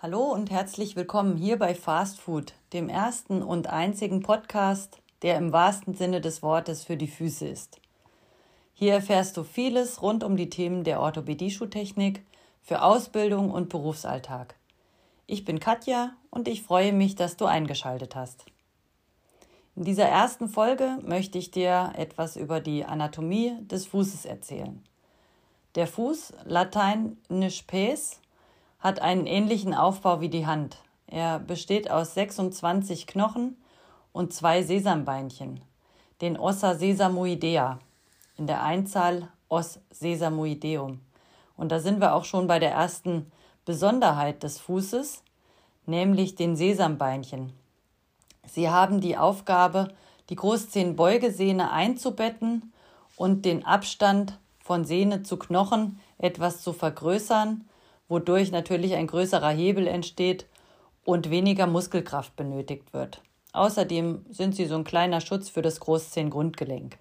Hallo und herzlich willkommen hier bei Fast Food, dem ersten und einzigen Podcast, der im wahrsten Sinne des Wortes für die Füße ist. Hier erfährst du vieles rund um die Themen der Orthopädie-Schuhtechnik für Ausbildung und Berufsalltag. Ich bin Katja und ich freue mich, dass du eingeschaltet hast. In dieser ersten Folge möchte ich dir etwas über die Anatomie des Fußes erzählen. Der Fuß, lateinisch pes, hat einen ähnlichen Aufbau wie die Hand. Er besteht aus 26 Knochen und zwei Sesambeinchen, den Ossa sesamoidea, in der Einzahl Os sesamoideum. Und da sind wir auch schon bei der ersten Besonderheit des Fußes, nämlich den Sesambeinchen. Sie haben die Aufgabe, die Großzehenbeugesehne einzubetten und den Abstand von Sehne zu Knochen etwas zu vergrößern wodurch natürlich ein größerer Hebel entsteht und weniger Muskelkraft benötigt wird. Außerdem sind sie so ein kleiner Schutz für das Großzehengrundgelenk.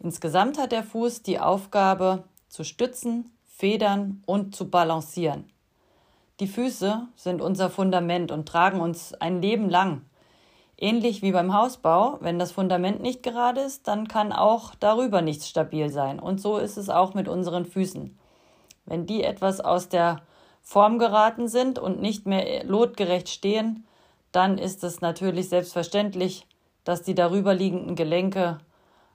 Insgesamt hat der Fuß die Aufgabe zu stützen, federn und zu balancieren. Die Füße sind unser Fundament und tragen uns ein Leben lang. Ähnlich wie beim Hausbau, wenn das Fundament nicht gerade ist, dann kann auch darüber nichts stabil sein. Und so ist es auch mit unseren Füßen. Wenn die etwas aus der Form geraten sind und nicht mehr lotgerecht stehen, dann ist es natürlich selbstverständlich, dass die darüber liegenden Gelenke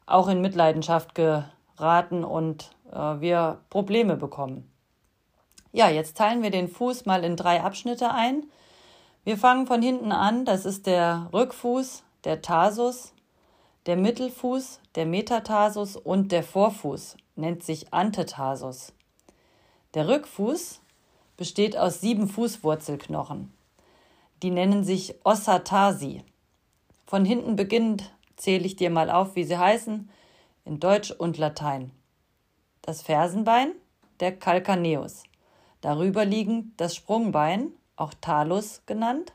auch in Mitleidenschaft geraten und äh, wir Probleme bekommen. Ja, jetzt teilen wir den Fuß mal in drei Abschnitte ein. Wir fangen von hinten an, das ist der Rückfuß, der Tarsus, der Mittelfuß, der Metatarsus und der Vorfuß, nennt sich Antetarsus. Der Rückfuß besteht aus sieben Fußwurzelknochen. Die nennen sich Ossatasi. Von hinten beginnend zähle ich dir mal auf, wie sie heißen, in Deutsch und Latein. Das Fersenbein, der Calcaneus. Darüber liegend das Sprungbein, auch Talus genannt.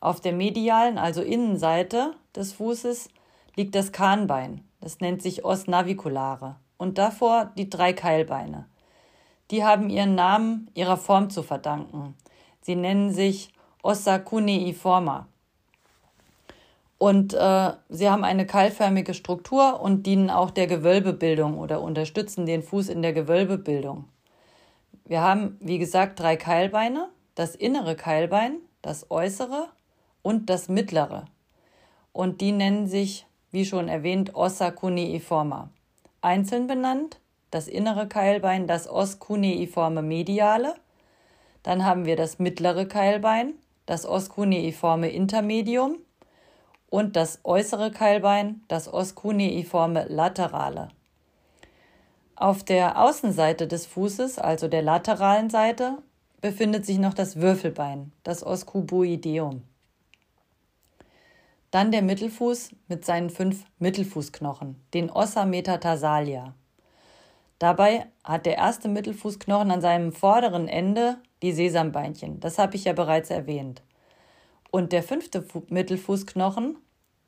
Auf der medialen, also Innenseite des Fußes, liegt das Kahnbein. Das nennt sich Os naviculare. Und davor die drei Keilbeine die haben ihren Namen ihrer Form zu verdanken. Sie nennen sich Ossa cuneiforma. Und äh, sie haben eine keilförmige Struktur und dienen auch der Gewölbebildung oder unterstützen den Fuß in der Gewölbebildung. Wir haben, wie gesagt, drei Keilbeine, das innere Keilbein, das äußere und das mittlere. Und die nennen sich, wie schon erwähnt, Ossa cuneiforma. Einzeln benannt das innere Keilbein, das os cuneiforme mediale. Dann haben wir das mittlere Keilbein, das os cuneiforme intermedium und das äußere Keilbein, das os cuneiforme laterale. Auf der Außenseite des Fußes, also der lateralen Seite, befindet sich noch das Würfelbein, das os cuboideum. Dann der Mittelfuß mit seinen fünf Mittelfußknochen, den Ossa metatarsalia. Dabei hat der erste Mittelfußknochen an seinem vorderen Ende die Sesambeinchen. Das habe ich ja bereits erwähnt. Und der fünfte Mittelfußknochen,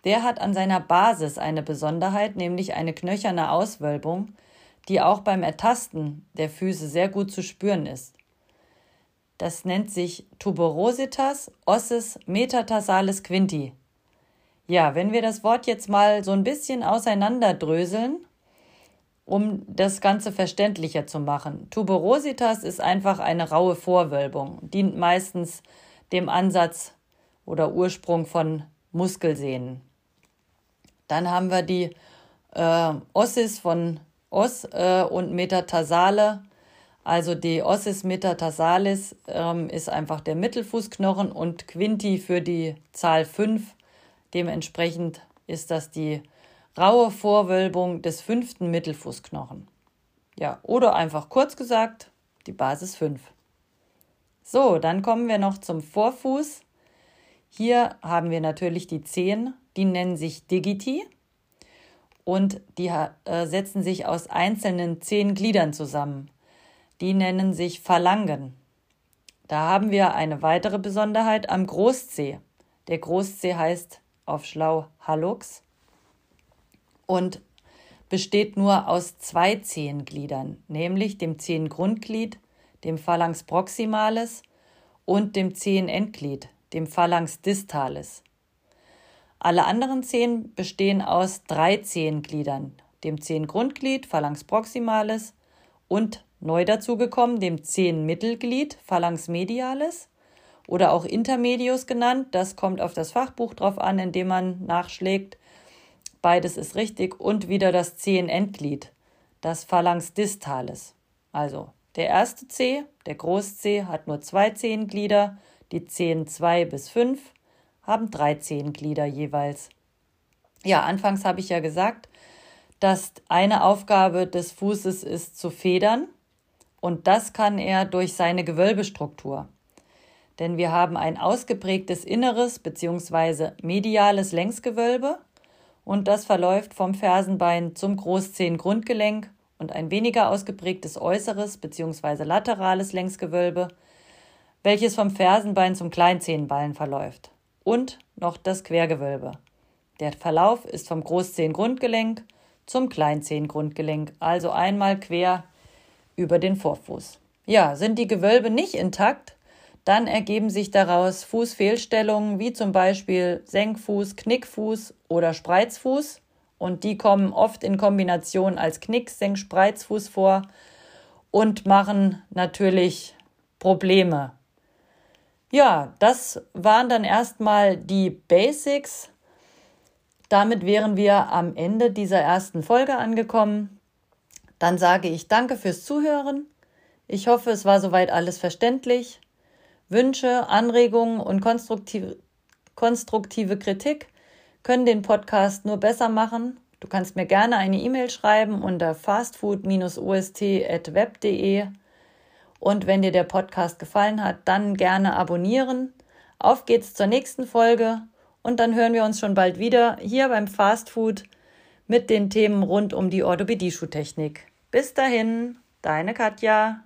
der hat an seiner Basis eine Besonderheit, nämlich eine knöcherne Auswölbung, die auch beim Ertasten der Füße sehr gut zu spüren ist. Das nennt sich Tuberositas ossis metatarsalis quinti. Ja, wenn wir das Wort jetzt mal so ein bisschen auseinanderdröseln, um das Ganze verständlicher zu machen. Tuberositas ist einfach eine raue Vorwölbung, dient meistens dem Ansatz oder Ursprung von Muskelsehnen. Dann haben wir die äh, Ossis von Os äh, und Metatarsale. Also die Ossis metatarsalis ähm, ist einfach der Mittelfußknochen und Quinti für die Zahl 5. Dementsprechend ist das die raue Vorwölbung des fünften Mittelfußknochen. Ja, oder einfach kurz gesagt, die Basis 5. So, dann kommen wir noch zum Vorfuß. Hier haben wir natürlich die Zehen, die nennen sich Digiti und die äh, setzen sich aus einzelnen zehn Gliedern zusammen. Die nennen sich Phalangen. Da haben wir eine weitere Besonderheit am Großzeh. Der Großzeh heißt auf Schlau Hallux und besteht nur aus zwei Zehengliedern, nämlich dem Zehengrundglied, dem Phalanx proximalis und dem Zehenendglied, dem Phalanx distalis. Alle anderen Zehen bestehen aus drei Zehengliedern, dem Zehengrundglied Phalanx proximalis und neu dazugekommen dem Zehenmittelglied Phalanx medialis oder auch Intermedius genannt. Das kommt auf das Fachbuch drauf an, in dem man nachschlägt. Beides ist richtig und wieder das Zehenendglied, das Phalanx distalis. Also der erste C, der Groß-C, hat nur zwei Zehenglieder, die Zehen 2 bis 5 haben drei Zehenglieder jeweils. Ja, anfangs habe ich ja gesagt, dass eine Aufgabe des Fußes ist zu federn und das kann er durch seine Gewölbestruktur. Denn wir haben ein ausgeprägtes inneres bzw. mediales Längsgewölbe und das verläuft vom Fersenbein zum Großzehengrundgelenk und ein weniger ausgeprägtes äußeres bzw. laterales Längsgewölbe, welches vom Fersenbein zum Kleinzehenballen verläuft und noch das Quergewölbe. Der Verlauf ist vom Großzehengrundgelenk zum Kleinzehengrundgelenk, also einmal quer über den Vorfuß. Ja, sind die Gewölbe nicht intakt, dann ergeben sich daraus Fußfehlstellungen wie zum Beispiel Senkfuß, Knickfuß oder Spreizfuß. Und die kommen oft in Kombination als Knick, Senk, Spreizfuß vor und machen natürlich Probleme. Ja, das waren dann erstmal die Basics. Damit wären wir am Ende dieser ersten Folge angekommen. Dann sage ich danke fürs Zuhören. Ich hoffe, es war soweit alles verständlich. Wünsche, Anregungen und konstruktive, konstruktive Kritik können den Podcast nur besser machen. Du kannst mir gerne eine E-Mail schreiben unter fastfood-ost.web.de. Und wenn dir der Podcast gefallen hat, dann gerne abonnieren. Auf geht's zur nächsten Folge und dann hören wir uns schon bald wieder hier beim Fastfood mit den Themen rund um die Orthopädie-Schuhtechnik. Bis dahin, deine Katja.